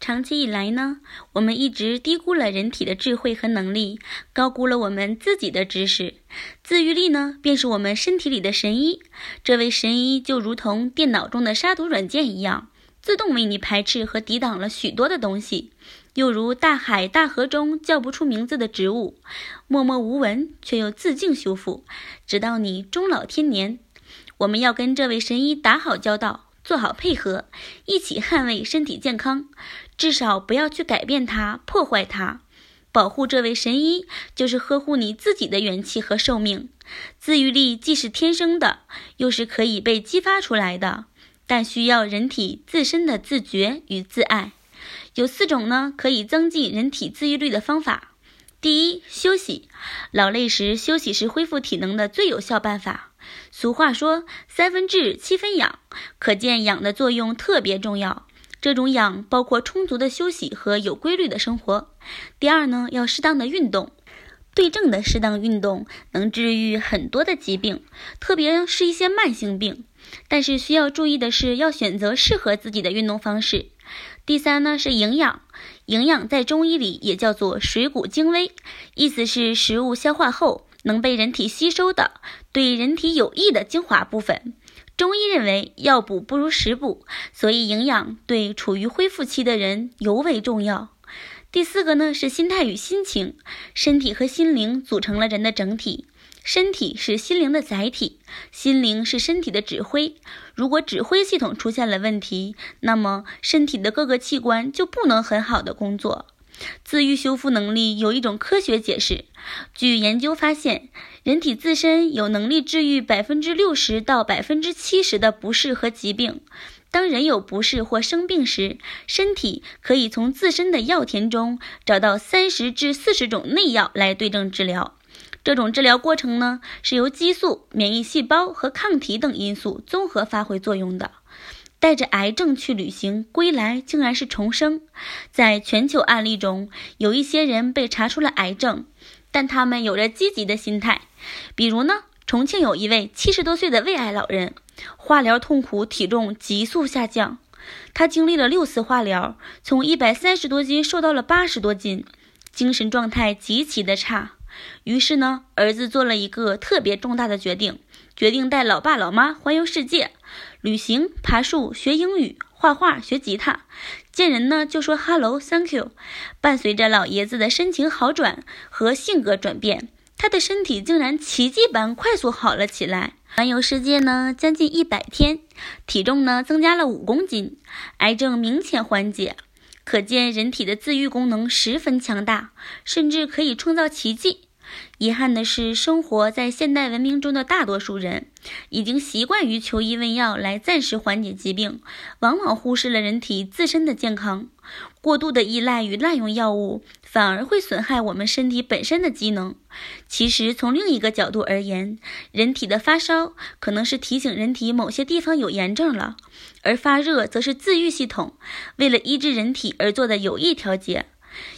长期以来呢，我们一直低估了人体的智慧和能力，高估了我们自己的知识。自愈力呢，便是我们身体里的神医。这位神医就如同电脑中的杀毒软件一样，自动为你排斥和抵挡了许多的东西。又如大海、大河中叫不出名字的植物，默默无闻却又自净修复，直到你终老天年。我们要跟这位神医打好交道。做好配合，一起捍卫身体健康，至少不要去改变它、破坏它。保护这位神医，就是呵护你自己的元气和寿命。自愈力既是天生的，又是可以被激发出来的，但需要人体自身的自觉与自爱。有四种呢，可以增进人体自愈力的方法。第一，休息。劳累时休息是恢复体能的最有效办法。俗话说“三分治，七分养”，可见养的作用特别重要。这种养包括充足的休息和有规律的生活。第二呢，要适当的运动，对症的适当运动能治愈很多的疾病，特别是一些慢性病。但是需要注意的是，要选择适合自己的运动方式。第三呢是营养，营养在中医里也叫做水谷精微，意思是食物消化后能被人体吸收的对人体有益的精华部分。中医认为药补不如食补，所以营养对处于恢复期的人尤为重要。第四个呢是心态与心情，身体和心灵组成了人的整体。身体是心灵的载体，心灵是身体的指挥。如果指挥系统出现了问题，那么身体的各个器官就不能很好的工作。自愈修复能力有一种科学解释。据研究发现，人体自身有能力治愈百分之六十到百分之七十的不适和疾病。当人有不适或生病时，身体可以从自身的药田中找到三十至四十种内药来对症治疗。这种治疗过程呢，是由激素、免疫细胞和抗体等因素综合发挥作用的。带着癌症去旅行，归来竟然是重生。在全球案例中，有一些人被查出了癌症，但他们有着积极的心态。比如呢，重庆有一位七十多岁的胃癌老人，化疗痛苦，体重急速下降。他经历了六次化疗，从一百三十多斤瘦到了八十多斤，精神状态极其的差。于是呢，儿子做了一个特别重大的决定，决定带老爸老妈环游世界，旅行、爬树、学英语、画画、学吉他，见人呢就说 “hello”“thank you”。伴随着老爷子的身情好转和性格转变，他的身体竟然奇迹般快速好了起来。环游世界呢，将近一百天，体重呢增加了五公斤，癌症明显缓解。可见人体的自愈功能十分强大，甚至可以创造奇迹。遗憾的是，生活在现代文明中的大多数人已经习惯于求医问药来暂时缓解疾病，往往忽视了人体自身的健康。过度的依赖与滥用药物，反而会损害我们身体本身的机能。其实，从另一个角度而言，人体的发烧可能是提醒人体某些地方有炎症了，而发热则是自愈系统为了医治人体而做的有益调节。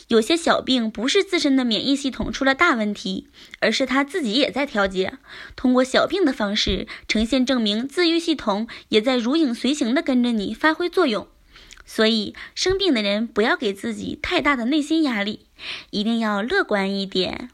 有些小病不是自身的免疫系统出了大问题，而是他自己也在调节。通过小病的方式呈现，证明自愈系统也在如影随形的跟着你发挥作用。所以，生病的人不要给自己太大的内心压力，一定要乐观一点。